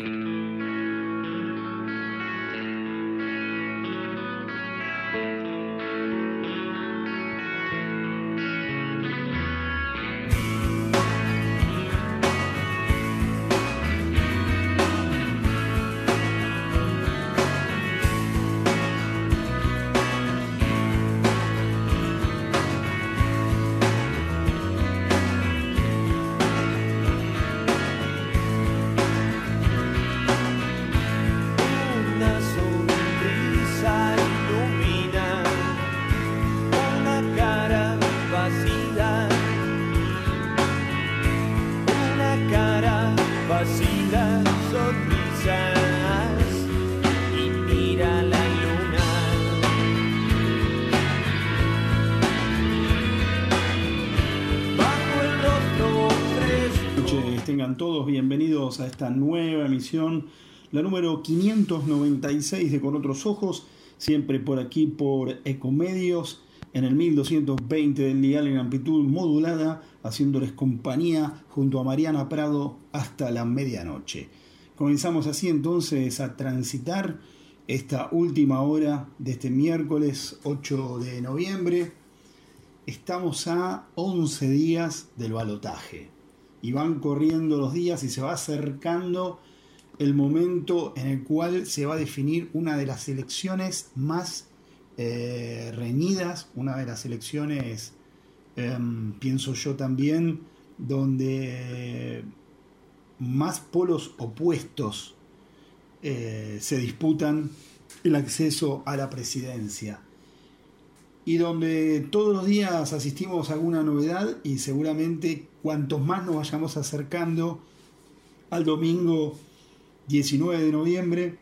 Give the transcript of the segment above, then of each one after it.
Mm-hmm. Todos bienvenidos a esta nueva emisión, la número 596 de Con otros ojos, siempre por aquí por Ecomedios, en el 1220 del dial en amplitud modulada, haciéndoles compañía junto a Mariana Prado hasta la medianoche. Comenzamos así entonces a transitar esta última hora de este miércoles 8 de noviembre. Estamos a 11 días del balotaje y van corriendo los días y se va acercando el momento en el cual se va a definir una de las elecciones más eh, reñidas, una de las elecciones, em, pienso yo también, donde más polos opuestos eh, se disputan el acceso a la presidencia y donde todos los días asistimos a alguna novedad y seguramente cuantos más nos vayamos acercando al domingo 19 de noviembre,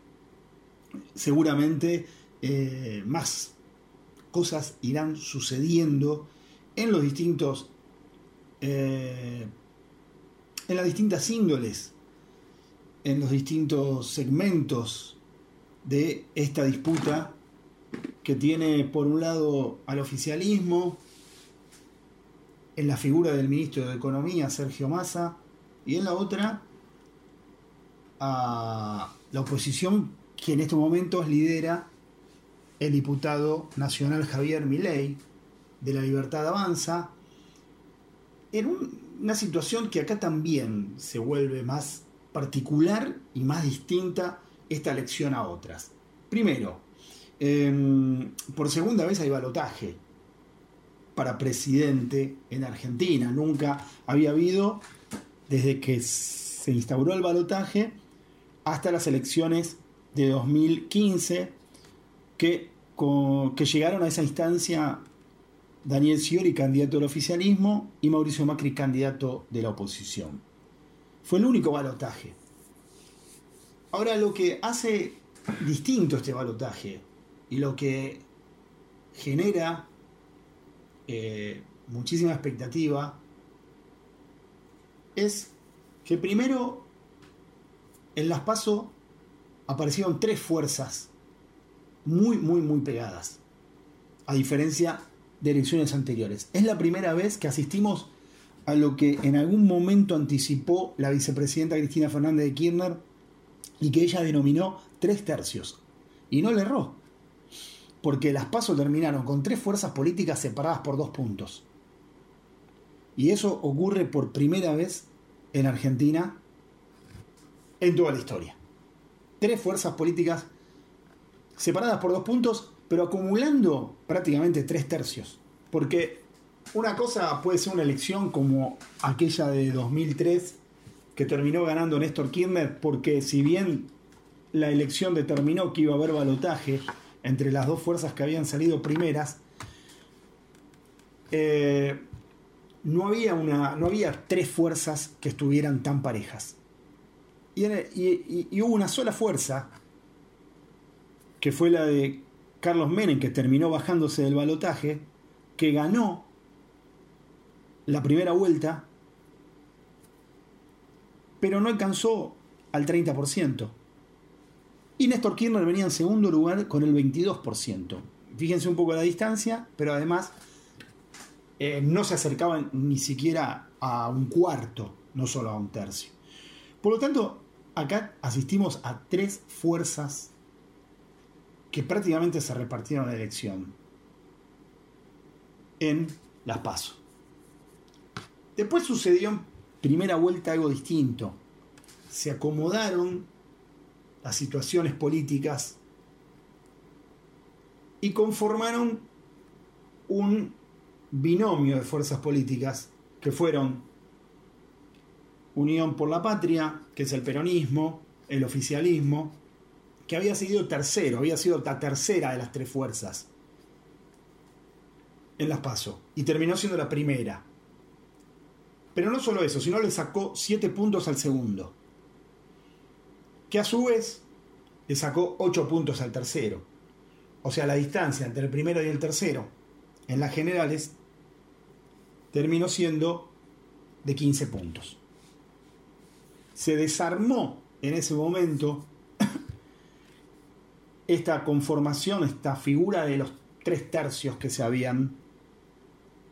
seguramente eh, más cosas irán sucediendo en los distintos eh, en las distintas índoles en los distintos segmentos de esta disputa que tiene por un lado al oficialismo, en la figura del ministro de Economía, Sergio Massa, y en la otra a la oposición que en estos momentos lidera el diputado nacional Javier Milei de la Libertad Avanza, en una situación que acá también se vuelve más particular y más distinta esta elección a otras. Primero, em, por segunda vez hay balotaje para presidente en Argentina. Nunca había habido, desde que se instauró el balotaje, hasta las elecciones de 2015, que, que llegaron a esa instancia Daniel Scioli, candidato del oficialismo, y Mauricio Macri, candidato de la oposición. Fue el único balotaje. Ahora, lo que hace distinto este balotaje y lo que genera eh, muchísima expectativa, es que primero en las PASO aparecieron tres fuerzas muy, muy, muy pegadas, a diferencia de elecciones anteriores. Es la primera vez que asistimos a lo que en algún momento anticipó la vicepresidenta Cristina Fernández de Kirchner y que ella denominó tres tercios. Y no le erró porque las pasos terminaron con tres fuerzas políticas separadas por dos puntos. Y eso ocurre por primera vez en Argentina en toda la historia. Tres fuerzas políticas separadas por dos puntos, pero acumulando prácticamente tres tercios. Porque una cosa puede ser una elección como aquella de 2003 que terminó ganando Néstor Kirchner, porque si bien la elección determinó que iba a haber balotaje, entre las dos fuerzas que habían salido primeras, eh, no, había una, no había tres fuerzas que estuvieran tan parejas. Y, y, hubo una sola fuerza, que fue la de Carlos Menem, que terminó bajándose del balotaje, que ganó la primera vuelta, pero no alcanzó al 30%. Y Néstor Kirchner venía en segundo lugar con el 22%. Fíjense un poco la distancia, pero además eh, no se acercaban ni siquiera a un cuarto, no solo a un tercio. Por lo tanto, acá asistimos a tres fuerzas que prácticamente se repartieron la elección en las PASO. Después sucedió en primera vuelta algo distinto. Se acomodaron las situaciones políticas y conformaron un binomio de fuerzas políticas que fueron Unión por la Patria, que es el peronismo, el oficialismo, que había sido tercero, había sido la tercera de las tres fuerzas en las PASO, y terminó siendo la primera. Pero no solo eso, sino le sacó siete puntos al segundo, que a su vez le sacó ocho puntos al tercero. O sea, la distancia entre el primero y el tercero en las generales terminó siendo de 15 puntos se desarmó en ese momento esta conformación, esta figura de los tres tercios que se habían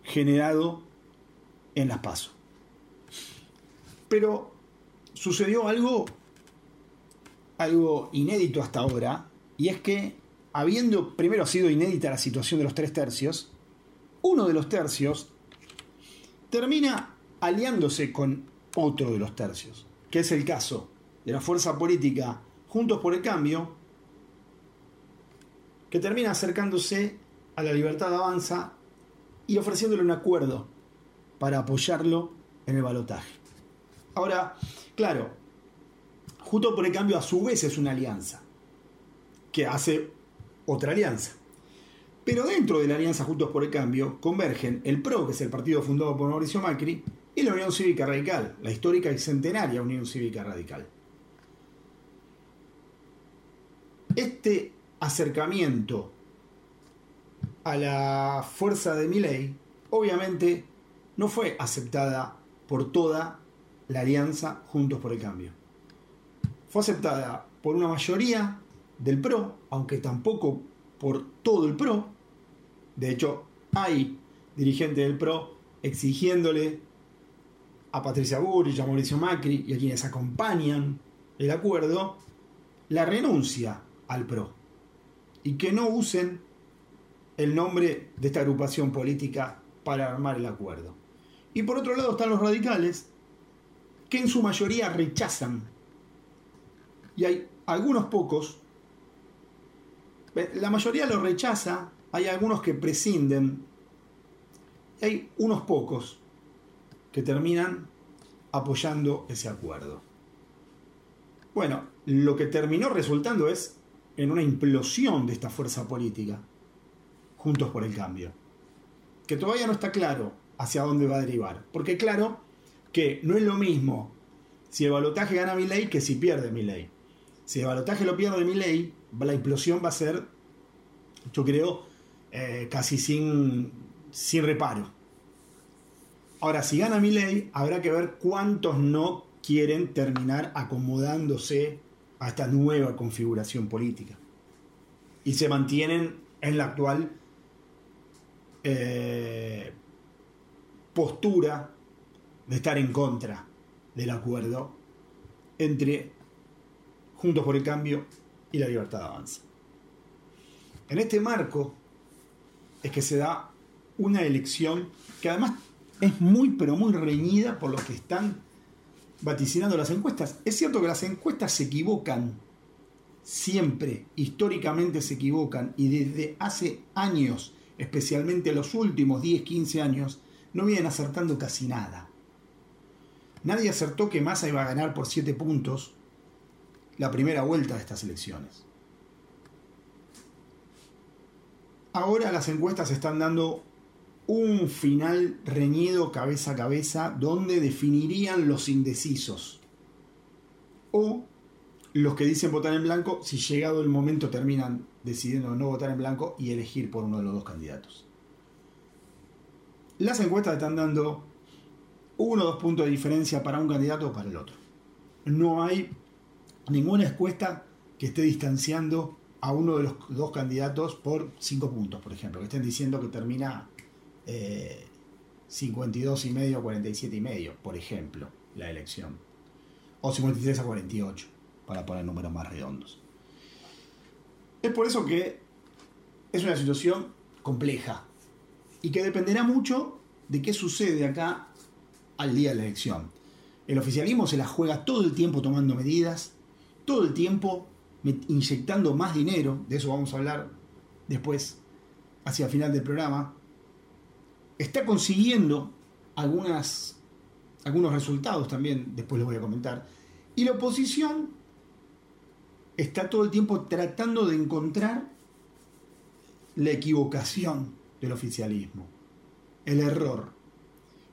generado en las pasos. Pero sucedió algo, algo inédito hasta ahora, y es que, habiendo primero sido inédita la situación de los tres tercios, uno de los tercios termina aliándose con otro de los tercios que es el caso de la fuerza política Juntos por el Cambio, que termina acercándose a la libertad de avanza y ofreciéndole un acuerdo para apoyarlo en el balotaje. Ahora, claro, Juntos por el Cambio a su vez es una alianza, que hace otra alianza. Pero dentro de la alianza Juntos por el Cambio convergen el PRO, que es el partido fundado por Mauricio Macri, y la Unión Cívica Radical, la histórica y centenaria Unión Cívica Radical. Este acercamiento a la fuerza de Milei obviamente no fue aceptada por toda la alianza Juntos por el Cambio. Fue aceptada por una mayoría del PRO, aunque tampoco por todo el PRO. De hecho, hay dirigentes del PRO exigiéndole a Patricia Burrich, a Mauricio Macri y a quienes acompañan el acuerdo, la renuncia al PRO y que no usen el nombre de esta agrupación política para armar el acuerdo. Y por otro lado están los radicales, que en su mayoría rechazan. Y hay algunos pocos, la mayoría lo rechaza, hay algunos que prescinden, hay unos pocos que terminan apoyando ese acuerdo. Bueno, lo que terminó resultando es en una implosión de esta fuerza política, Juntos por el Cambio, que todavía no está claro hacia dónde va a derivar, porque claro que no es lo mismo si el balotaje gana mi ley que si pierde mi ley. Si el balotaje lo pierde mi ley, la implosión va a ser, yo creo, eh, casi sin, sin reparo. Ahora, si gana mi ley, habrá que ver cuántos no quieren terminar acomodándose a esta nueva configuración política. Y se mantienen en la actual eh, postura de estar en contra del acuerdo entre Juntos por el Cambio y la Libertad Avanza. En este marco es que se da una elección que además es muy, pero muy reñida por lo que están vaticinando las encuestas. Es cierto que las encuestas se equivocan, siempre, históricamente se equivocan, y desde hace años, especialmente los últimos 10, 15 años, no vienen acertando casi nada. Nadie acertó que Massa iba a ganar por 7 puntos la primera vuelta de estas elecciones. Ahora las encuestas están dando un final reñido cabeza a cabeza donde definirían los indecisos o los que dicen votar en blanco si llegado el momento terminan decidiendo no votar en blanco y elegir por uno de los dos candidatos. Las encuestas están dando uno o dos puntos de diferencia para un candidato o para el otro. No hay ninguna encuesta que esté distanciando a uno de los dos candidatos por cinco puntos, por ejemplo, que estén diciendo que termina 52 y medio a 47 y medio, por ejemplo, la elección. O 53 a 48. para poner números más redondos. Es por eso que es una situación compleja y que dependerá mucho de qué sucede acá al día de la elección. El oficialismo se la juega todo el tiempo tomando medidas, todo el tiempo inyectando más dinero, de eso vamos a hablar después, hacia el final del programa. Está consiguiendo algunas, algunos resultados también, después les voy a comentar. Y la oposición está todo el tiempo tratando de encontrar la equivocación del oficialismo, el error.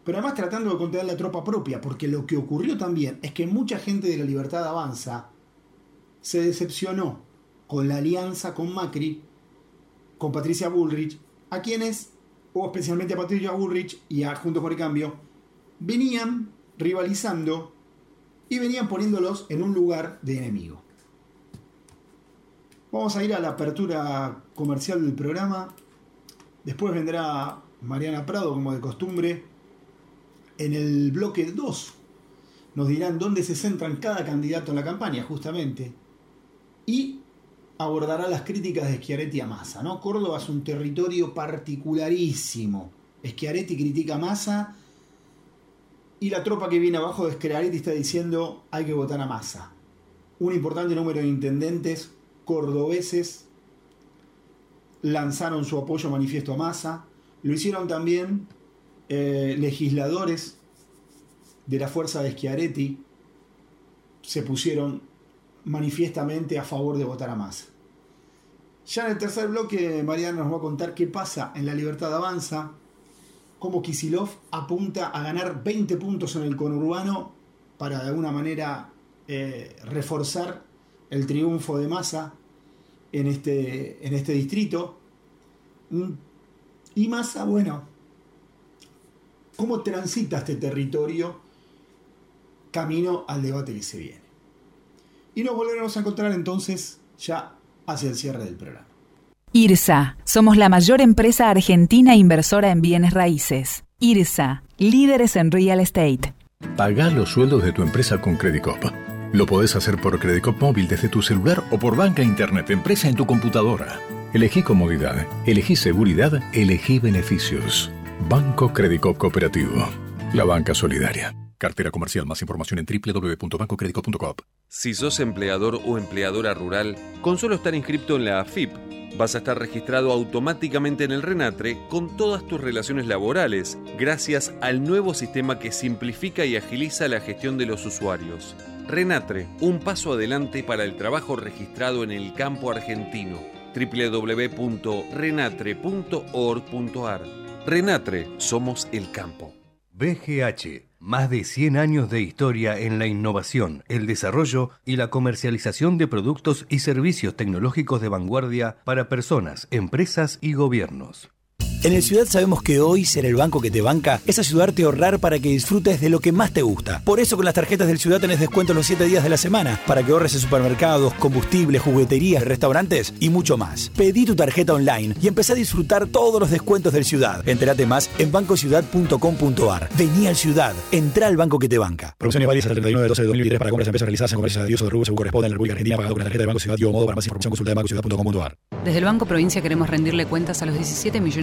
Pero además tratando de contener la tropa propia, porque lo que ocurrió también es que mucha gente de la Libertad Avanza se decepcionó con la alianza con Macri, con Patricia Bullrich, a quienes, o especialmente a Patricia Bullrich y a Juntos por el Cambio, venían rivalizando y venían poniéndolos en un lugar de enemigo. Vamos a ir a la apertura comercial del programa. Después vendrá Mariana Prado, como de costumbre. En el bloque 2 nos dirán dónde se centran cada candidato en la campaña, justamente. Y abordará las críticas de Schiaretti a Massa. ¿no? Córdoba es un territorio particularísimo. Schiaretti critica a Massa y la tropa que viene abajo de Schiaretti está diciendo hay que votar a Massa. Un importante número de intendentes cordobeses lanzaron su apoyo manifiesto a Massa. Lo hicieron también eh, legisladores de la fuerza de Schiaretti. Se pusieron manifiestamente a favor de votar a Massa. Ya en el tercer bloque, Mariana nos va a contar qué pasa en la Libertad Avanza, cómo Kisilov apunta a ganar 20 puntos en el conurbano para de alguna manera eh, reforzar el triunfo de Massa en este, en este distrito. Mm, y Massa, bueno, ¿cómo transita este territorio camino al debate que se viene? Y nos volveremos a encontrar entonces ya hacia el cierre del programa. IRSA, somos la mayor empresa argentina inversora en bienes raíces. IRSA, líderes en real estate. Paga los sueldos de tu empresa con Credicop. Lo podés hacer por Credicop móvil desde tu celular o por banca internet empresa en tu computadora. Elegí comodidad, elegí seguridad, elegí beneficios. Banco Credicop Cooperativo. La banca solidaria. Cartera comercial. Más información en www.bancocredico.com. Si sos empleador o empleadora rural, con solo estar inscrito en la AFIP, vas a estar registrado automáticamente en el RENATRE con todas tus relaciones laborales, gracias al nuevo sistema que simplifica y agiliza la gestión de los usuarios. Renatre, un paso adelante para el trabajo registrado en el campo argentino. www.renatre.org.ar Renatre, somos el campo. BGH, más de 100 años de historia en la innovación, el desarrollo y la comercialización de productos y servicios tecnológicos de vanguardia para personas, empresas y gobiernos. En el Ciudad sabemos que hoy ser el banco que te banca es ayudarte a ahorrar para que disfrutes de lo que más te gusta. Por eso con las tarjetas del Ciudad tenés descuento los 7 días de la semana para que ahorres en supermercados, combustibles, jugueterías, restaurantes y mucho más. Pedí tu tarjeta online y empecé a disfrutar todos los descuentos del Ciudad. Entérate más en bancociudad.com.ar. Vení al Ciudad, entra al banco que te banca. Promociones válidas el 39 de 12 de 2023 para compras de empresas realizadas en comercios de uso de rubro según corresponde en la República Argentina pagado con la tarjeta de Banco Ciudad y modo para más información consulta de bancociudad.com.ar. Desde el Banco Provincia queremos rendirle cuentas a los 17 millones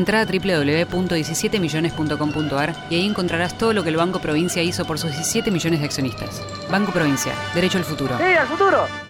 Entra a www.17millones.com.ar y ahí encontrarás todo lo que el Banco Provincia hizo por sus 17 millones de accionistas. Banco Provincia, derecho al futuro. ¡Sí, al futuro!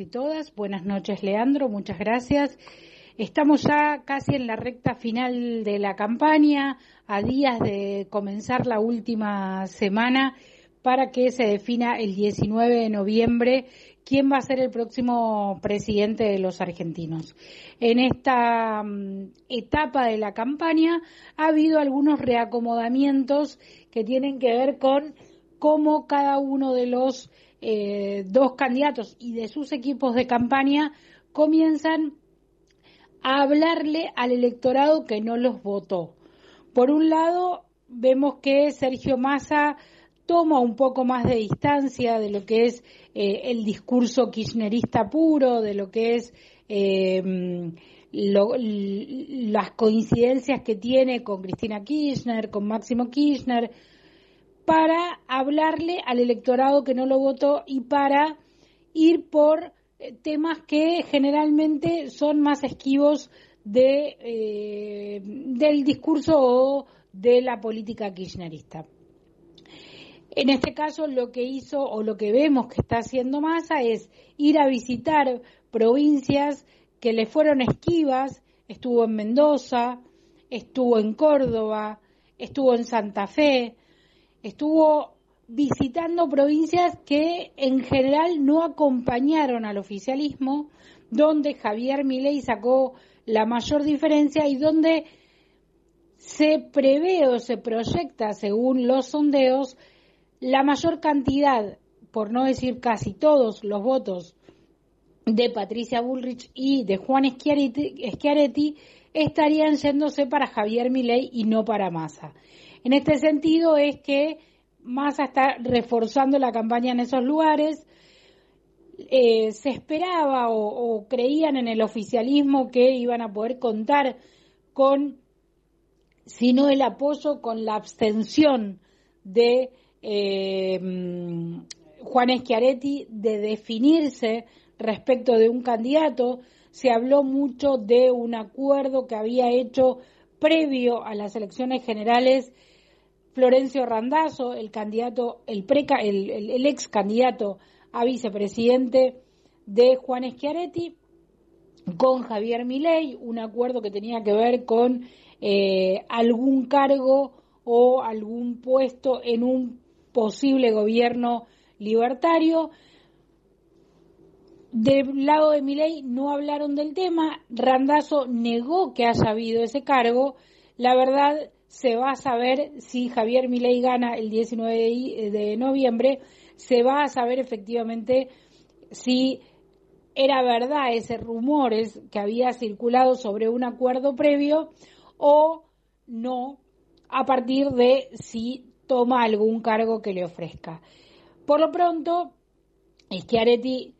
Y todas. Buenas noches, Leandro. Muchas gracias. Estamos ya casi en la recta final de la campaña, a días de comenzar la última semana para que se defina el 19 de noviembre quién va a ser el próximo presidente de los argentinos. En esta mm, etapa de la campaña ha habido algunos reacomodamientos que tienen que ver con cómo cada uno de los eh, dos candidatos y de sus equipos de campaña comienzan a hablarle al electorado que no los votó. Por un lado, vemos que Sergio Massa toma un poco más de distancia de lo que es eh, el discurso kirchnerista puro, de lo que es eh, las coincidencias que tiene con Cristina Kirchner, con Máximo Kirchner, para hablarle al electorado que no lo votó y para ir por eh, temas que generalmente son más esquivos de, eh, del discurso o de la política kirchnerista. En este caso, lo que hizo o lo que vemos que está haciendo Massa es ir a visitar provincias que le fueron esquivas. Estuvo en Mendoza, estuvo en Córdoba, estuvo en Santa Fe, estuvo visitando provincias que en general no acompañaron al oficialismo, donde Javier Milei sacó la mayor diferencia y donde se prevé o se proyecta, según los sondeos, la mayor cantidad, por no decir casi todos los votos de Patricia Bullrich y de Juan Schiaretti, estarían yéndose para Javier Milei y no para Massa. En este sentido es que Massa está reforzando la campaña en esos lugares. Eh, se esperaba o, creían en el oficialismo que iban a poder contar con, si no el apoyo, con la abstención de eh, Juan Schiaretti de definirse respecto de un candidato. Se habló mucho de un acuerdo que había hecho previo a las elecciones generales Florencio Randazzo, el candidato, el, preca, el, ex candidato a vicepresidente de Juan Schiaretti, con Javier Milei, un acuerdo que tenía que ver con eh, algún cargo o algún puesto en un posible gobierno libertario. Del lado de Milei no hablaron del tema, Randazzo negó que haya habido ese cargo. La verdad se va a saber si Javier Milei gana el 19 de noviembre, se va a saber efectivamente si era verdad ese rumores que había circulado sobre un acuerdo previo o no a partir de si toma algún cargo que le ofrezca. Por lo pronto, Schiaretti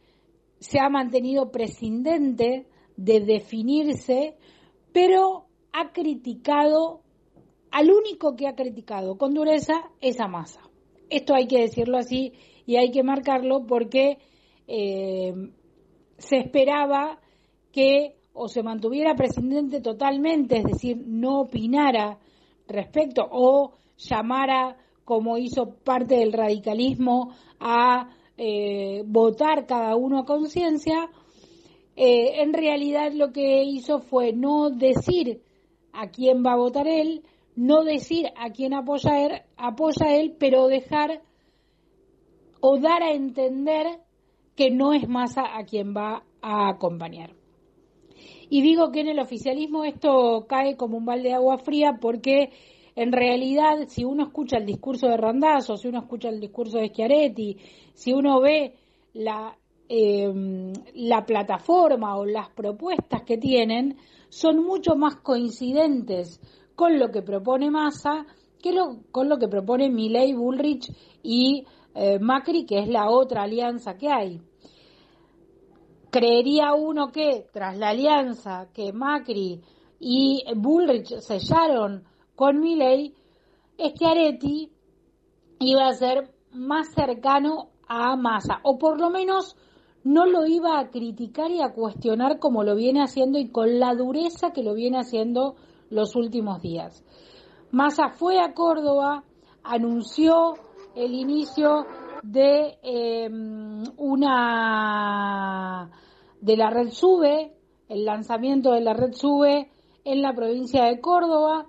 se ha mantenido prescindente de definirse, pero ha criticado al único que ha criticado con dureza es a Massa. Esto hay que decirlo así y hay que marcarlo porque eh, se esperaba que o se mantuviera presidente totalmente, es decir, no opinara respecto o llamara, como hizo parte del radicalismo, a eh, votar cada uno a conciencia, eh, en realidad lo que hizo fue no decir a quién va a votar él, no decir a quién apoya él, apoya él, pero dejar o dar a entender que no es Massa a quien va a acompañar. Y digo que en el oficialismo esto cae como un balde de agua fría porque en realidad si uno escucha el discurso de Randazzo, si uno escucha el discurso de Schiaretti, si uno ve la, la plataforma o las propuestas que tienen, son mucho más coincidentes con lo que propone Massa que lo, con lo que propone Milei, Bullrich y eh, Macri, que es la otra alianza que hay. Creería uno que tras la alianza que Macri y Bullrich sellaron con Milei, Schiaretti iba a ser más cercano a Massa, o por lo menos no lo iba a criticar y a cuestionar como lo viene haciendo y con la dureza que lo viene haciendo los últimos días. Massa fue a Córdoba, anunció el inicio de em, una de la red SUBE, el lanzamiento de la red SUBE en la provincia de Córdoba,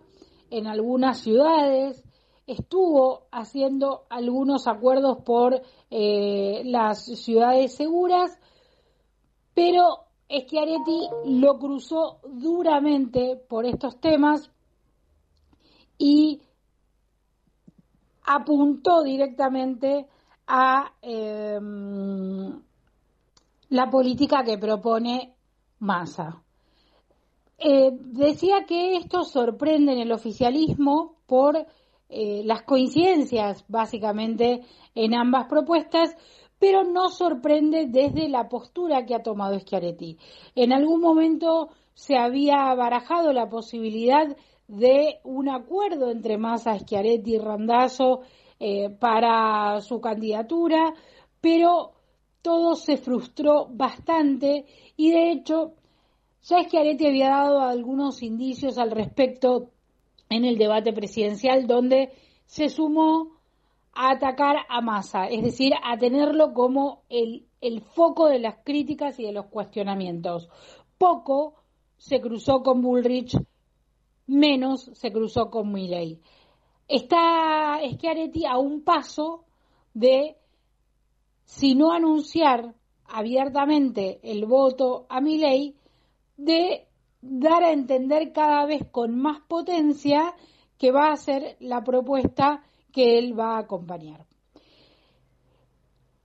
en algunas ciudades, estuvo haciendo algunos acuerdos por eh, las ciudades seguras, pero Schiaretti lo cruzó duramente por estos temas y apuntó directamente a em, la política que propone Massa. Eh, decía que esto sorprende en el oficialismo por eh, las coincidencias básicamente en ambas propuestas, pero no sorprende desde la postura que ha tomado Schiaretti. En algún momento se había barajado la posibilidad de un acuerdo entre Massa, Schiaretti y Randazzo eh, para su candidatura, pero todo se frustró bastante y de hecho ya Schiaretti había dado algunos indicios al respecto en el debate presidencial donde se sumó a atacar a Massa, es decir, a tenerlo como el, el foco de las críticas y de los cuestionamientos. Poco se cruzó con Bullrich, menos se cruzó con Milley. Está Schiaretti a un paso de, si no anunciar abiertamente el voto a Milley, de dar a entender cada vez con más potencia que va a ser la propuesta que él va a acompañar.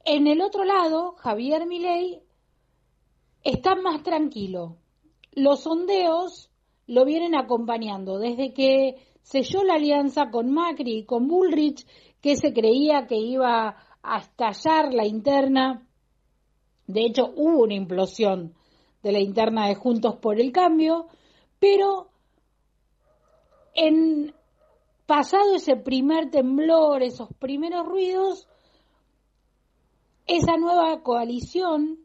En el otro lado, Javier Milei está más tranquilo. Los sondeos lo vienen acompañando desde que selló la alianza con Macri y con Bullrich, que se creía que iba a estallar la interna. De hecho, hubo una implosión de la interna de Juntos por el Cambio, pero en pasado ese primer temblor, esos primeros ruidos, esa nueva coalición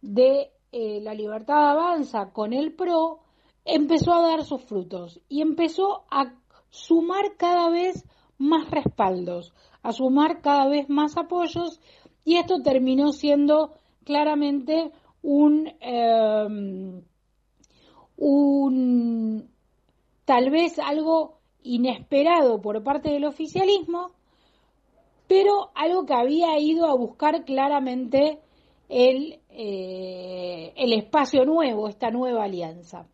de eh, la libertad avanza con el PRO empezó a dar sus frutos y empezó a sumar cada vez más respaldos, a sumar cada vez más apoyos y esto terminó siendo claramente un, em, un tal vez algo inesperado por parte del oficialismo, pero algo que había ido a buscar claramente el, eh, el espacio nuevo, esta nueva alianza.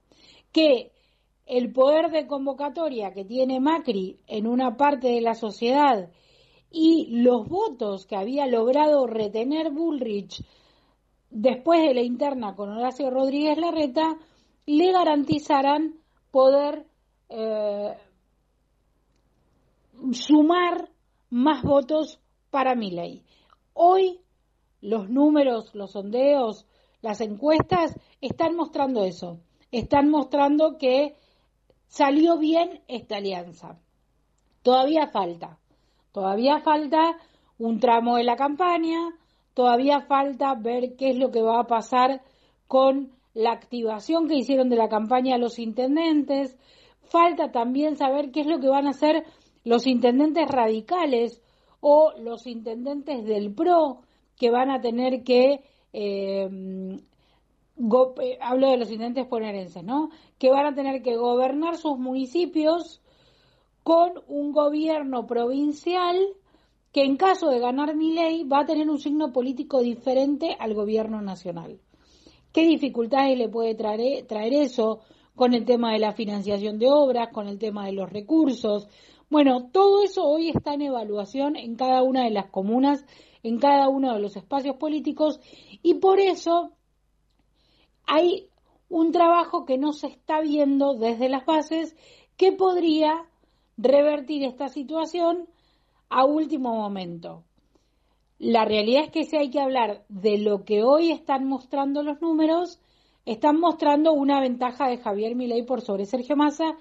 Que el poder de convocatoria que tiene Macri en una parte de la sociedad y los votos que había logrado retener Bullrich después de la interna con Horacio Rodríguez Larreta, le garantizarán poder eh, sumar más votos para ley. Hoy los números, los sondeos, las encuestas están mostrando eso. Están mostrando que salió bien esta alianza. Todavía falta. Todavía falta un tramo de la campaña, todavía falta ver qué es lo que va a pasar con la activación que hicieron de la campaña los intendentes, falta también saber qué es lo que van a hacer los intendentes radicales o los intendentes del PRO que van a tener que, eh, eh, hablo de los intendentes ponerenses, ¿no? Que van a tener que gobernar sus municipios con un gobierno provincial que en caso de ganar mi ley va a tener un signo político diferente al gobierno nacional. ¿Qué dificultades le puede traer, traer eso con el tema de la financiación de obras, con el tema de los recursos? Bueno, todo eso hoy está en evaluación en cada una de las comunas, en cada uno de los espacios políticos y por eso hay un trabajo que no se está viendo desde las bases que podría revertir esta situación a último momento. La realidad es que si hay que hablar de lo que hoy están mostrando los números, están mostrando una ventaja de Javier Milei por sobre Sergio Massa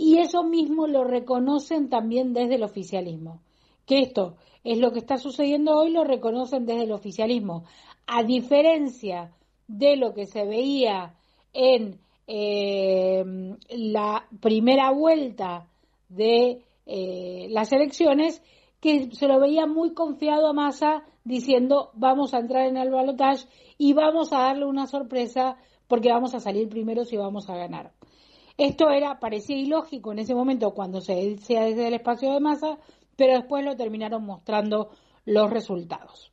y eso mismo lo reconocen también desde el oficialismo. Que esto es lo que está sucediendo hoy, lo reconocen desde el oficialismo. A diferencia de lo que se veía en eh, la primera vuelta de eh, las elecciones, que se lo veía muy confiado a Massa diciendo vamos a entrar en el balotaje y vamos a darle una sorpresa porque vamos a salir primero si vamos a ganar. Esto era parecía ilógico en ese momento cuando se decía desde el espacio de Massa, pero después lo terminaron mostrando los resultados.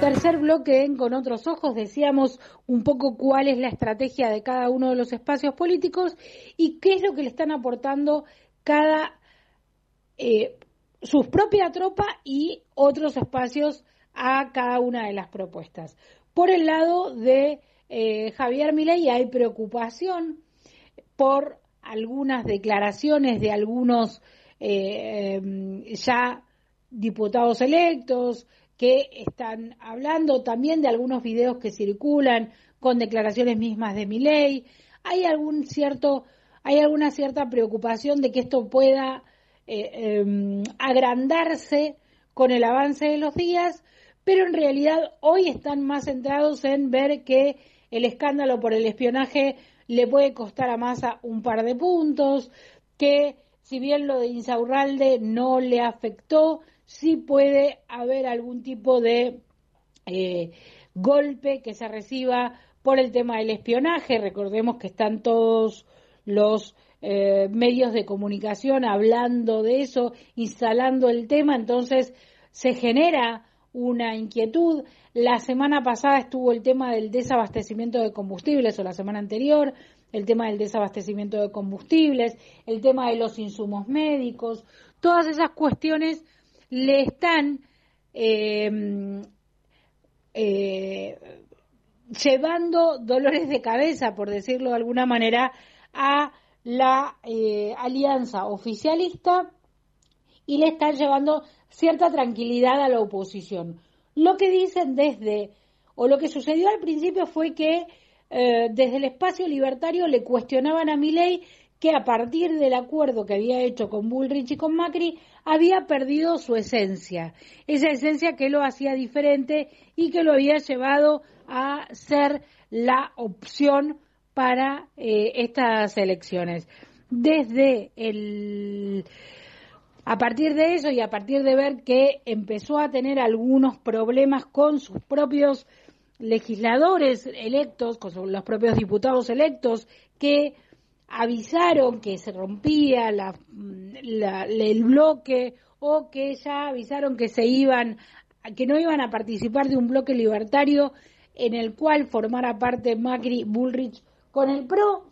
Tercer bloque en Con otros ojos decíamos un poco cuál es la estrategia de cada uno de los espacios políticos y qué es lo que le están aportando cada eh, su propia tropa y otros espacios a cada una de las propuestas. Por el lado de eh, Javier Milei hay preocupación por algunas declaraciones de algunos eh, em, ya diputados electos que están hablando también de algunos videos que circulan con declaraciones mismas de Milei. Hay algún cierto hay alguna cierta preocupación de que esto pueda eh, em, agrandarse con el avance de los días, pero en realidad hoy están más centrados en ver que el escándalo por el espionaje le puede costar a Massa un par de puntos, que si bien lo de Insaurralde no le afectó, sí puede haber algún tipo de eh, golpe que se reciba por el tema del espionaje. Recordemos que están todos los eh, medios de comunicación hablando de eso, instalando el tema, entonces se genera una inquietud. La semana pasada estuvo el tema del desabastecimiento de combustibles, o la semana anterior, el tema del desabastecimiento de combustibles, el tema de los insumos médicos, todas esas cuestiones le están eh, eh, llevando dolores de cabeza, por decirlo de alguna manera, a la eh, alianza oficialista y le están llevando cierta tranquilidad a la oposición. Lo que dicen desde, o lo que sucedió al principio fue que eh, desde el espacio libertario le cuestionaban a Milei que a partir del acuerdo que había hecho con Bullrich y con Macri había perdido su esencia, esa esencia que lo hacía diferente y que lo había llevado a ser la opción para eh, estas elecciones. Desde el a partir de eso y a partir de ver que empezó a tener algunos problemas con sus propios legisladores electos, con los propios diputados electos, que avisaron que se rompía el bloque o que ya avisaron que se iban, que no iban a participar de un bloque libertario en el cual formara parte Macri Bullrich con el PRO.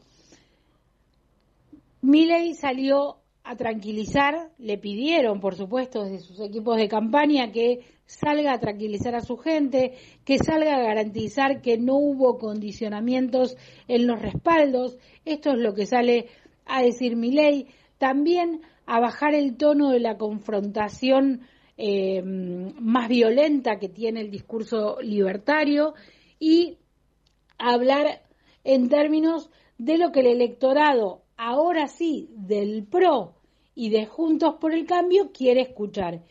Milley salió a tranquilizar, le pidieron, por supuesto, desde sus equipos de campaña que salga a tranquilizar a su gente, que salga a garantizar que no hubo condicionamientos en los respaldos. Esto es lo que sale a decir mi ley. También a bajar el tono de la confrontación eh, más violenta que tiene el discurso libertario y hablar en términos de lo que el electorado, ahora sí, del PRO, y de Juntos por el Cambio quiere escuchar.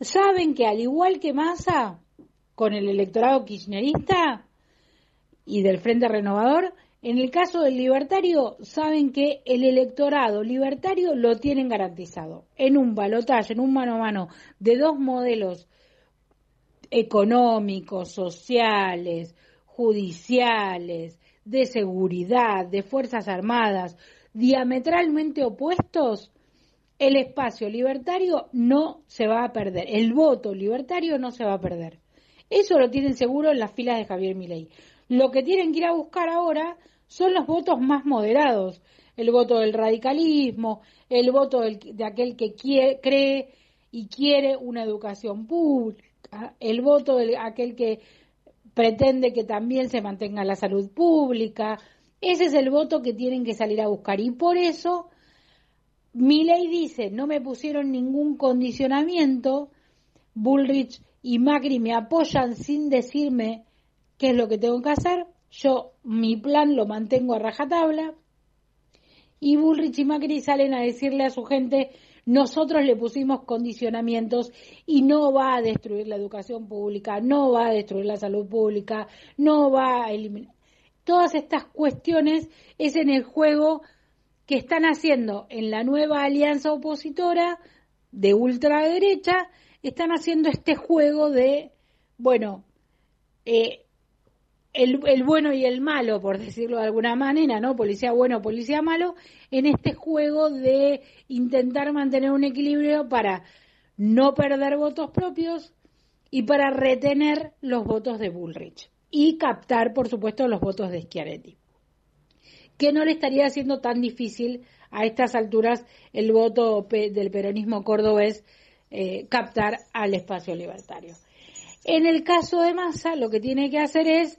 Saben que al igual que Massa, con el electorado kirchnerista y del Frente Renovador, en el caso del libertario, saben que el electorado libertario lo tienen garantizado. En un balotaje, en un mano a mano de dos modelos económicos, sociales, judiciales, de seguridad, de Fuerzas Armadas, diametralmente opuestos, el espacio libertario no se va a perder, el voto libertario no se va a perder. Eso lo tienen seguro en las filas de Javier Milei. Lo que tienen que ir a buscar ahora son los votos más moderados, el voto del radicalismo, el voto de aquel que cree y quiere una educación pública, el voto de aquel que pretende que también se mantenga la salud pública, ese es el voto que tienen que salir a buscar. Y por eso, mi ley dice, no me pusieron ningún condicionamiento, Bullrich y Macri me apoyan sin decirme qué es lo que tengo que hacer, yo mi plan lo mantengo a rajatabla, y Bullrich y Macri salen a decirle a su gente, nosotros le pusimos condicionamientos y no va a destruir la educación pública, no va a destruir la salud pública, no va a eliminar todas estas cuestiones es en el juego que están haciendo en la nueva alianza opositora de ultraderecha, están haciendo este juego de, bueno, eh, el, bueno y el malo, por decirlo de alguna manera, ¿no? Policía bueno, policía malo, en este juego de intentar mantener un equilibrio para no perder votos propios, y para retener los votos de Bullrich y captar, por supuesto, los votos de Schiaretti, que no le estaría haciendo tan difícil a estas alturas el voto del peronismo cordobés eh, captar al espacio libertario. En el caso de Massa, lo que tiene que hacer es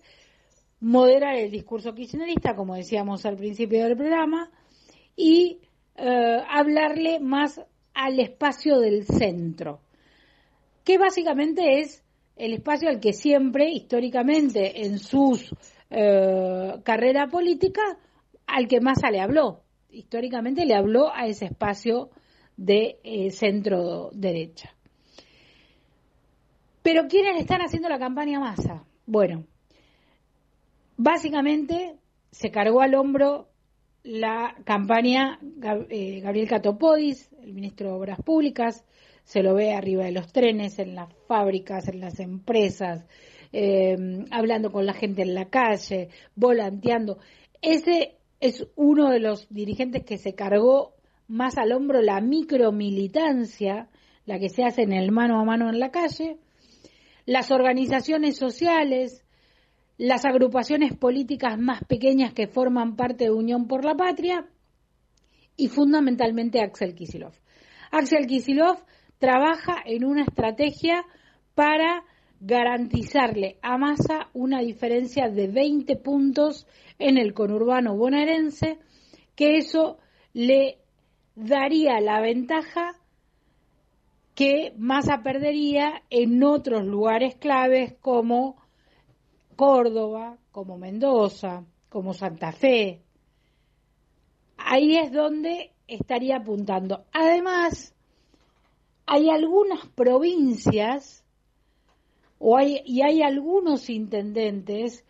moderar el discurso kirchnerista, como decíamos al principio del programa, y eh, hablarle más al espacio del centro, que básicamente es el espacio al que siempre, históricamente, en su eh, carrera política, al que Massa le habló. Históricamente le habló a ese espacio de eh, centro derecha. Pero ¿quiénes están haciendo la campaña Massa? Bueno, básicamente se cargó al hombro la campaña eh, Gabriel Catopodis, el ministro de Obras Públicas, se lo ve arriba de los trenes, en las fábricas, en las empresas, eh, hablando con la gente en la calle, volanteando. Ese es uno de los dirigentes que se cargó más al hombro la micromilitancia, la que se hace en el mano a mano en la calle, las organizaciones sociales, las agrupaciones políticas más pequeñas que forman parte de Unión por la Patria y fundamentalmente Axel Kisilov. Axel Kisilov trabaja en una estrategia para garantizarle a Massa una diferencia de 20 puntos en el conurbano bonaerense, que eso le daría la ventaja que Massa perdería en otros lugares claves como Córdoba, como Mendoza, como Santa Fe. Ahí es donde estaría apuntando. Además, hay algunas provincias y hay algunos intendentes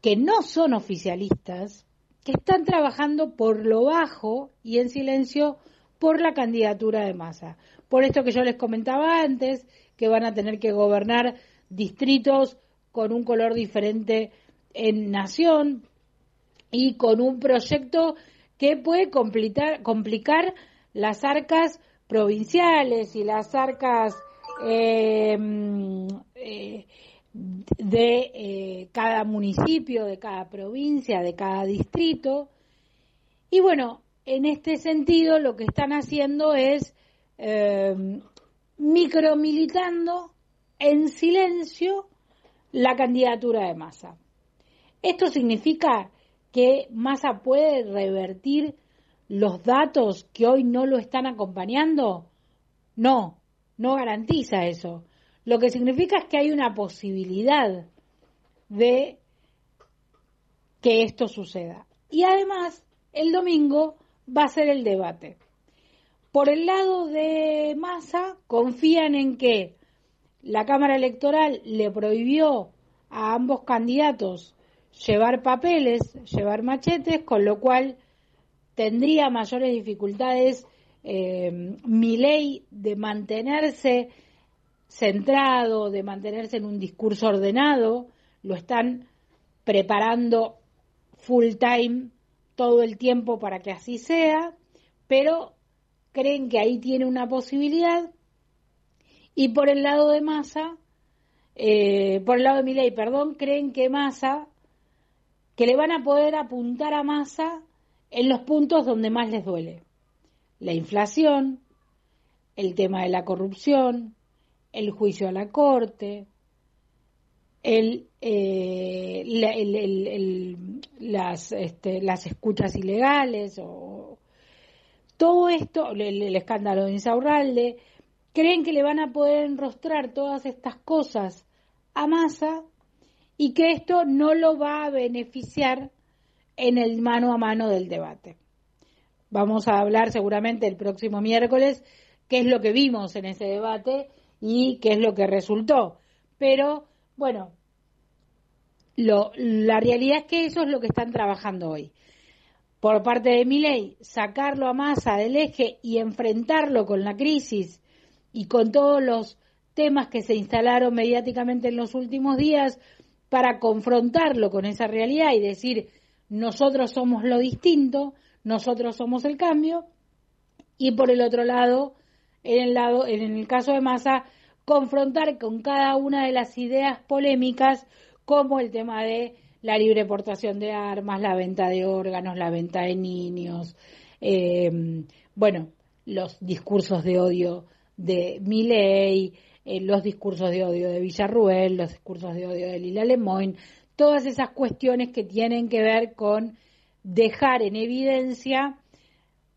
que no son oficialistas, que están trabajando por lo bajo y en silencio por la candidatura de masa. Por esto que yo les comentaba antes, que van a tener que gobernar distritos con un color diferente en nación y con un proyecto que puede complicar, complicar las arcas provinciales y las arcas eh, eh, de eh, cada municipio, de cada provincia, de cada distrito. Y bueno, en este sentido lo que están haciendo es micromilitando en silencio la candidatura de Massa. Esto significa que Massa puede revertir los datos que hoy no lo están acompañando. No, no garantiza eso. Lo que significa es que hay una posibilidad de que esto suceda. Y además, el domingo va a ser el debate. Por el lado de Massa, confían en que la Cámara Electoral le prohibió a ambos candidatos llevar papeles, llevar machetes, con lo cual tendría mayores dificultades eh, mi ley de mantenerse centrado, de mantenerse en un discurso ordenado, lo están preparando full time todo el tiempo para que así sea, pero creen que ahí tiene una posibilidad y por el lado de Massa, eh, por el lado de Milei, perdón, creen que Massa, que le van a poder apuntar a Massa en los puntos donde más les duele. La inflación, el tema de la corrupción, el juicio a la corte, el, eh, las, este, las escuchas ilegales, o todo esto, el, escándalo de Insaurralde, creen que le van a poder enrostrar todas estas cosas a Massa y que esto no lo va a beneficiar en el mano a mano del debate. Vamos a hablar seguramente el próximo miércoles qué es lo que vimos en ese debate y qué es lo que resultó. Pero, bueno, lo, la realidad es que eso es lo que están trabajando hoy. Por parte de mi ley, sacarlo a Massa del eje y enfrentarlo con la crisis y con todos los temas que se instalaron mediáticamente en los últimos días para confrontarlo con esa realidad y decir nosotros somos lo distinto, nosotros somos el cambio y por el otro lado, en el lado en el caso de Massa confrontar con cada una de las ideas polémicas, como el tema de la libre portación de armas, la venta de órganos, la venta de niños, eh, bueno, los discursos de odio de Milley, eh, los discursos de odio de Villarruel, los discursos de odio de Lila Lemoyne, todas esas cuestiones que tienen que ver con dejar en evidencia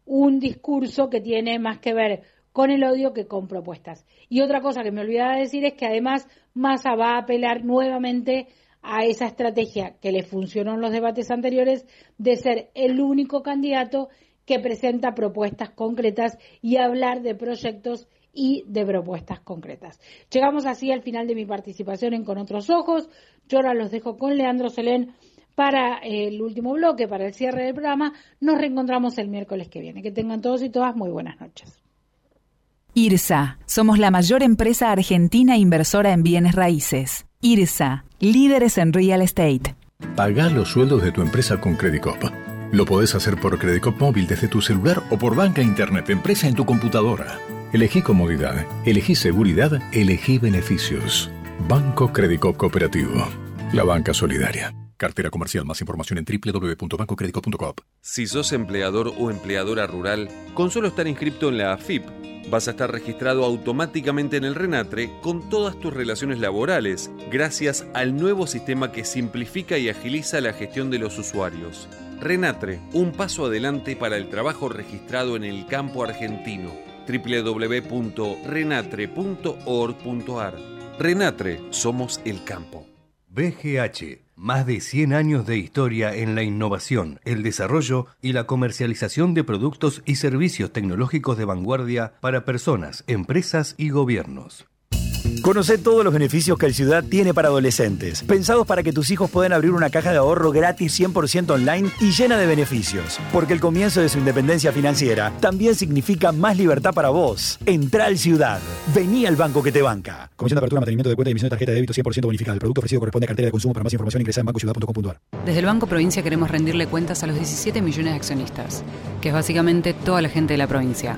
un discurso que tiene más que ver con el odio que con propuestas. Y otra cosa que me olvidaba decir es que además Massa va a apelar nuevamente a esa estrategia que le funcionó en los debates anteriores de ser el único candidato que presenta propuestas concretas y hablar de proyectos y de propuestas concretas. Llegamos así al final de mi participación en Con otros ojos. Yo ahora los dejo con Leandro Selén para el último bloque, para el cierre del programa. Nos reencontramos el miércoles que viene. Que tengan todos y todas muy buenas noches. IRSA, somos la mayor empresa argentina inversora en bienes raíces. IRSA, líderes en real estate. Paga los sueldos de tu empresa con Credicop. Lo podés hacer por Credicop móvil desde tu celular o por banca internet empresa en tu computadora. Elegí comodidad, elegí seguridad, elegí beneficios. Banco Credicop Cooperativo. La banca solidaria. Cartera comercial. Más información en www.bancocredico.com. Si sos empleador o empleadora rural, con solo estar inscrito en la AFIP, vas a estar registrado automáticamente en el RENATRE con todas tus relaciones laborales, gracias al nuevo sistema que simplifica y agiliza la gestión de los usuarios. RENATRE, un paso adelante para el trabajo registrado en el campo argentino www.renatre.org.ar. Renatre, somos el campo. BGH, más de 100 años de historia en la innovación, el desarrollo y la comercialización de productos y servicios tecnológicos de vanguardia para personas, empresas y gobiernos. Conoce todos los beneficios que el Ciudad tiene para adolescentes, pensados para que tus hijos puedan abrir una caja de ahorro gratis 100% online y llena de beneficios, porque el comienzo de su independencia financiera también significa más libertad para vos. Entra al Ciudad. Vení al banco que te banca. Comisión de apertura, mantenimiento de cuenta y emisión de tarjeta de débito 100% bonificada. El producto ofrecido corresponde a cartera de consumo. Para más información ingresa en bancociudad.com.ar. Desde el Banco Provincia queremos rendirle cuentas a los 17 millones de accionistas, que es básicamente toda la gente de la provincia,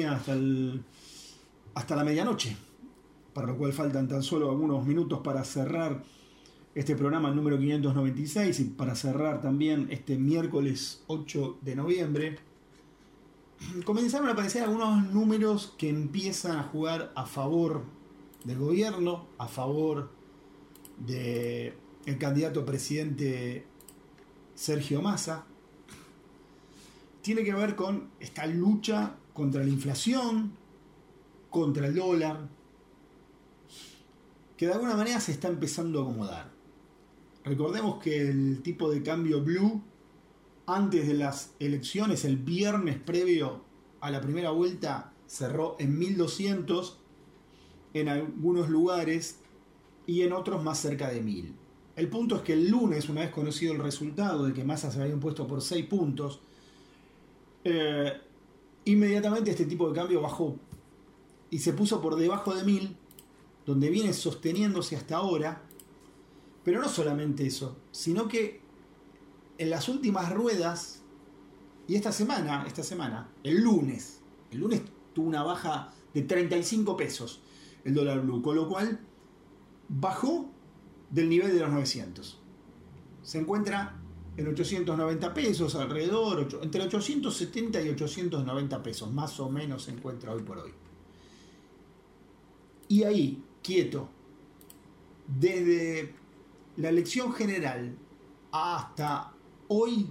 Hasta, la medianoche, para lo cual faltan tan solo algunos minutos para cerrar este programa el número 596 y para cerrar también este miércoles 8 de noviembre. Comenzaron a aparecer algunos números que empiezan a jugar a favor del gobierno, a favor del el candidato presidente Sergio Massa, tiene que ver con esta lucha contra la inflación, contra el dólar, que de alguna manera se está empezando a acomodar. Recordemos que el tipo de cambio blue, antes de las elecciones, el viernes previo a la primera vuelta, cerró en 1200 en algunos lugares y en otros más cerca de 1000. El punto es que el lunes, una vez conocido el resultado de que Massa se había impuesto por 6 puntos, eh, inmediatamente este tipo de cambio bajó y se puso por debajo de 1000, donde viene sosteniéndose hasta ahora. Pero no solamente eso, sino que en las últimas ruedas, y esta semana, esta semana, el lunes, el lunes tuvo una baja de 35 pesos el dólar blue, con lo cual bajó del nivel de los 900. Se encuentra en 890 pesos alrededor, entre 870 y 890 pesos, más o menos se encuentra hoy por hoy. Y ahí, quieto, desde la elección general hasta hoy,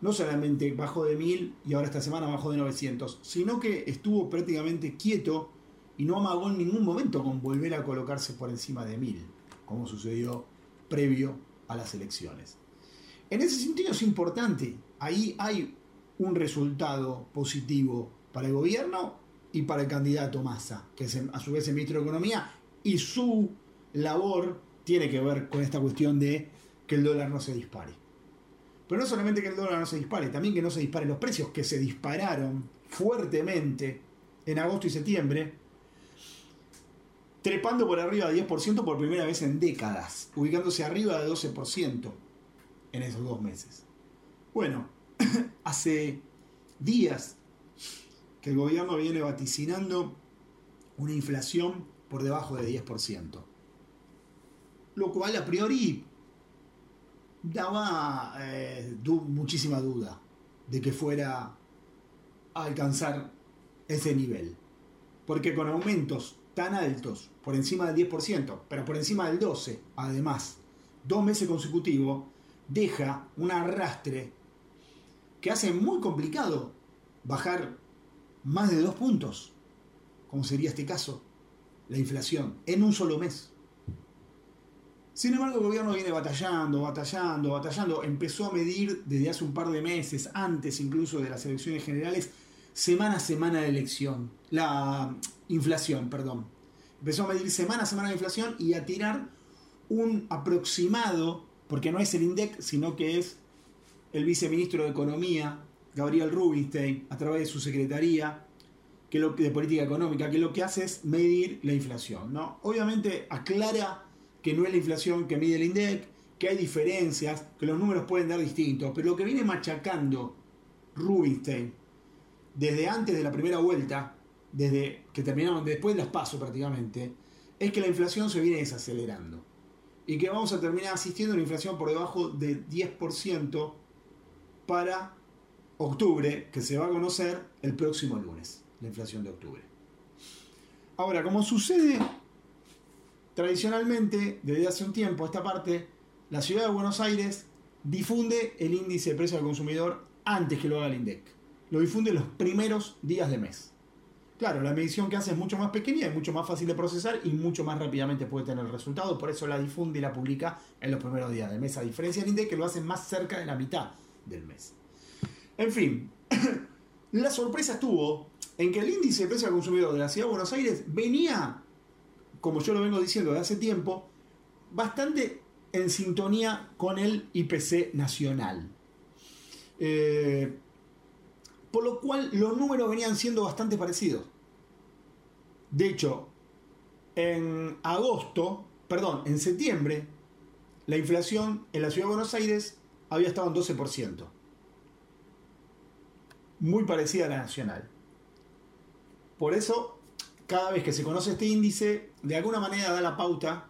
no solamente bajó de 1000 y ahora esta semana bajó de 900, sino que estuvo prácticamente quieto y no amagó en ningún momento con volver a colocarse por encima de 1000, como sucedió previo a las elecciones. En ese sentido es importante, ahí hay un resultado positivo para el gobierno y para el candidato Massa, que es a su vez el ministro de Economía, y su labor tiene que ver con esta cuestión de que el dólar no se dispare. Pero no solamente que el dólar no se dispare, también que no se disparen los precios, que se dispararon fuertemente en agosto y septiembre, trepando por arriba de 10% por primera vez en décadas, ubicándose arriba de 12% en esos dos meses. Bueno, hace días que el gobierno viene vaticinando una inflación por debajo de 10%, lo cual a priori daba eh, muchísima duda de que fuera a alcanzar ese nivel, porque con aumentos tan altos, por encima del 10%, pero por encima del 12%, además, dos meses consecutivos, deja un arrastre que hace muy complicado bajar más de dos puntos, como sería este caso, la inflación, en un solo mes. Sin embargo, el gobierno viene batallando, batallando, batallando. Empezó a medir desde hace un par de meses, antes incluso de las elecciones generales, semana a semana de elección. La inflación, perdón. Empezó a medir semana a semana de inflación y a tirar un aproximado, porque no es el INDEC, sino que es el viceministro de Economía, Gabriel Rubinstein, a través de su secretaría que lo, de política económica, que lo que hace es medir la inflación. ¿no? Obviamente aclara que no es la inflación que mide el INDEC, que hay diferencias, que los números pueden dar distintos, pero lo que viene machacando Rubinstein desde antes de la primera vuelta desde que terminaron, después de las pasos prácticamente, es que la inflación se viene desacelerando. Y que vamos a terminar asistiendo a una inflación por debajo del 10% para octubre, que se va a conocer el próximo lunes, la inflación de octubre. Ahora, como sucede tradicionalmente, desde hace un tiempo, esta parte, la ciudad de Buenos Aires difunde el índice de precio al consumidor antes que lo haga el INDEC. Lo difunde los primeros días de mes. Claro, la medición que hace es mucho más pequeña, es mucho más fácil de procesar y mucho más rápidamente puede tener el resultado. Por eso la difunde y la publica en los primeros días de mes, a diferencia del INDEC que lo hace más cerca de la mitad del mes. En fin, la sorpresa estuvo en que el índice de precio al consumidor de la ciudad de Buenos Aires venía, como yo lo vengo diciendo de hace tiempo, bastante en sintonía con el IPC nacional. Eh, por lo cual los números venían siendo bastante parecidos. De hecho, en agosto, perdón, en septiembre, la inflación en la ciudad de Buenos Aires había estado en 12%. Muy parecida a la nacional. Por eso, cada vez que se conoce este índice, de alguna manera da la pauta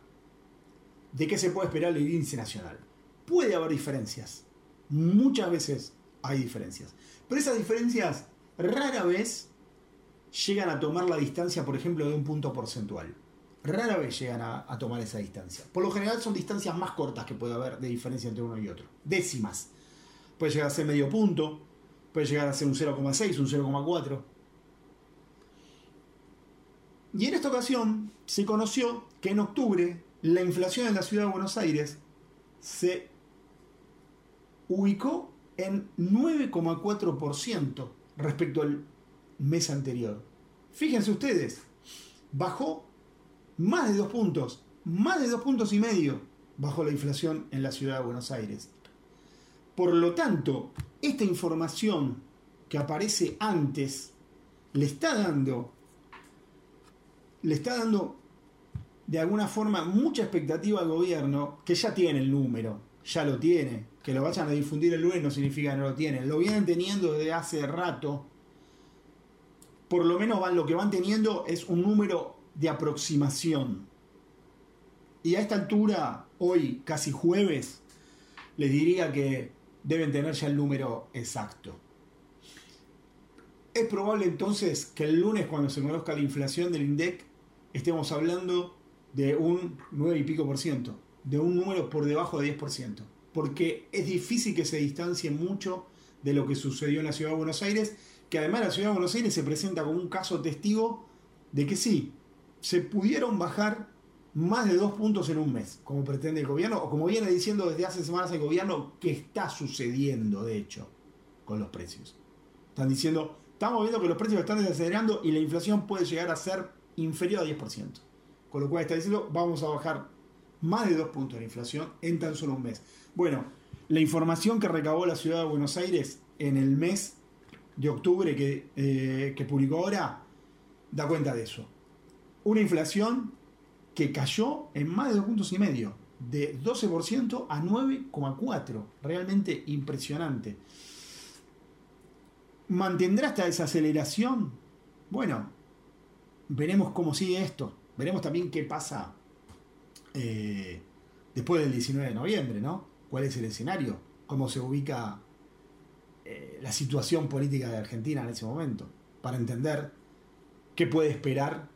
de qué se puede esperar del índice nacional. Puede haber diferencias. Muchas veces hay diferencias. Pero esas diferencias rara vez llegan a tomar la distancia, por ejemplo, de un punto porcentual. Rara vez llegan a, tomar esa distancia. Por lo general son distancias más cortas que puede haber de diferencia entre uno y otro. Décimas. Puede llegar a ser medio punto, puede llegar a ser un 0,6, un 0,4. Y en esta ocasión se conoció que en octubre la inflación en la ciudad de Buenos Aires se ubicó en 9,4% respecto al mes anterior. Fíjense ustedes, bajó más de dos puntos, más de dos puntos y medio bajó la inflación en la ciudad de Buenos Aires. Por lo tanto, esta información que aparece antes le está dando le está dando de alguna forma mucha expectativa al gobierno que ya tiene el número, ya lo tiene. Que lo vayan a difundir el lunes no significa que no lo tienen. Lo vienen teniendo desde hace rato. por lo menos lo que van teniendo es un número de aproximación. Y a esta altura, hoy, casi jueves, les diría que deben tener ya el número exacto. Es probable entonces que el lunes, cuando se conozca la inflación del INDEC, estemos hablando de un 9 y pico por ciento, de un número por debajo de 10%, porque es difícil que se distancie mucho de lo que sucedió en la ciudad de Buenos Aires, que además la ciudad de Buenos Aires se presenta como un caso testigo de que sí, se pudieron bajar más de dos puntos en un mes, como pretende el gobierno, o como viene diciendo desde hace semanas el gobierno, que está sucediendo, de hecho, con los precios. Están diciendo, estamos viendo que los precios están desacelerando y la inflación puede llegar a ser inferior a 10%. Con lo cual está diciendo, vamos a bajar más de dos puntos de inflación en tan solo un mes. Bueno, la información que recabó la ciudad de Buenos Aires en el mes de octubre que, eh, que publicó ahora da cuenta de eso. Una inflación que cayó en más de dos puntos y medio, de 12% a 9,4%. Realmente impresionante. ¿Mantendrá esta desaceleración? Bueno, veremos cómo sigue esto. Veremos también qué pasa eh, después del 19 de noviembre, ¿no? ¿Cuál es el escenario? ¿Cómo se ubica eh, la situación política de Argentina en ese momento? Para entender qué puede esperar,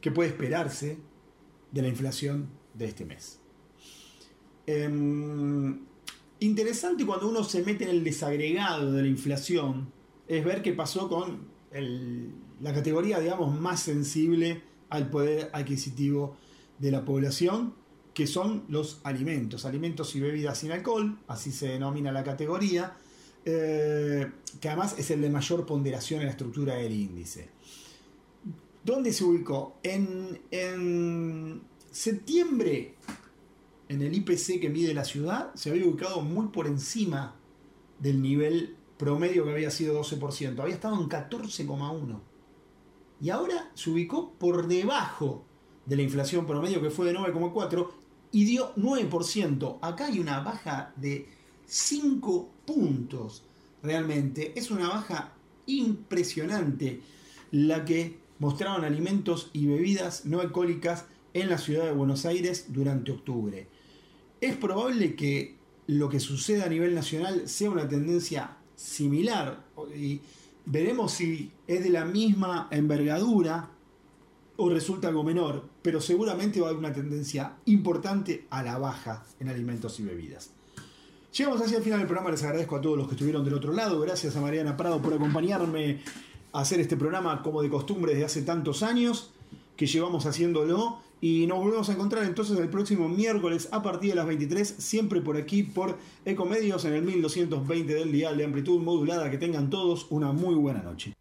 qué puede esperarse de la inflación de este mes. Em, interesante cuando uno se mete en el desagregado de la inflación es ver qué pasó con la categoría, digamos, más sensible al poder adquisitivo de la población, que son los alimentos, alimentos y bebidas sin alcohol, así se denomina la categoría, eh, que además es el de mayor ponderación en la estructura del índice. ¿Dónde se ubicó? En, en septiembre, en el IPC que mide la ciudad, se había ubicado muy por encima del nivel promedio que había sido 12%, había estado en 14,1%. Y ahora se ubicó por debajo de la inflación promedio que fue de 9,4 y dio 9%. Acá hay una baja de 5 puntos. Realmente es una baja impresionante la que mostraron alimentos y bebidas no alcohólicas en la ciudad de Buenos Aires durante octubre. Es probable que lo que suceda a nivel nacional sea una tendencia similar y veremos si es de la misma envergadura o resulta algo menor, pero seguramente va a haber una tendencia importante a la baja en alimentos y bebidas. Llegamos hacia el final del programa, les agradezco a todos los que estuvieron del otro lado, gracias a Mariana Prado por acompañarme a hacer este programa como de costumbre desde hace tantos años que llevamos haciéndolo y nos volvemos a encontrar entonces el próximo miércoles a partir de las 23, siempre por aquí por Ecomedios en el 1220 del dial de amplitud modulada. Que tengan todos una muy buena noche.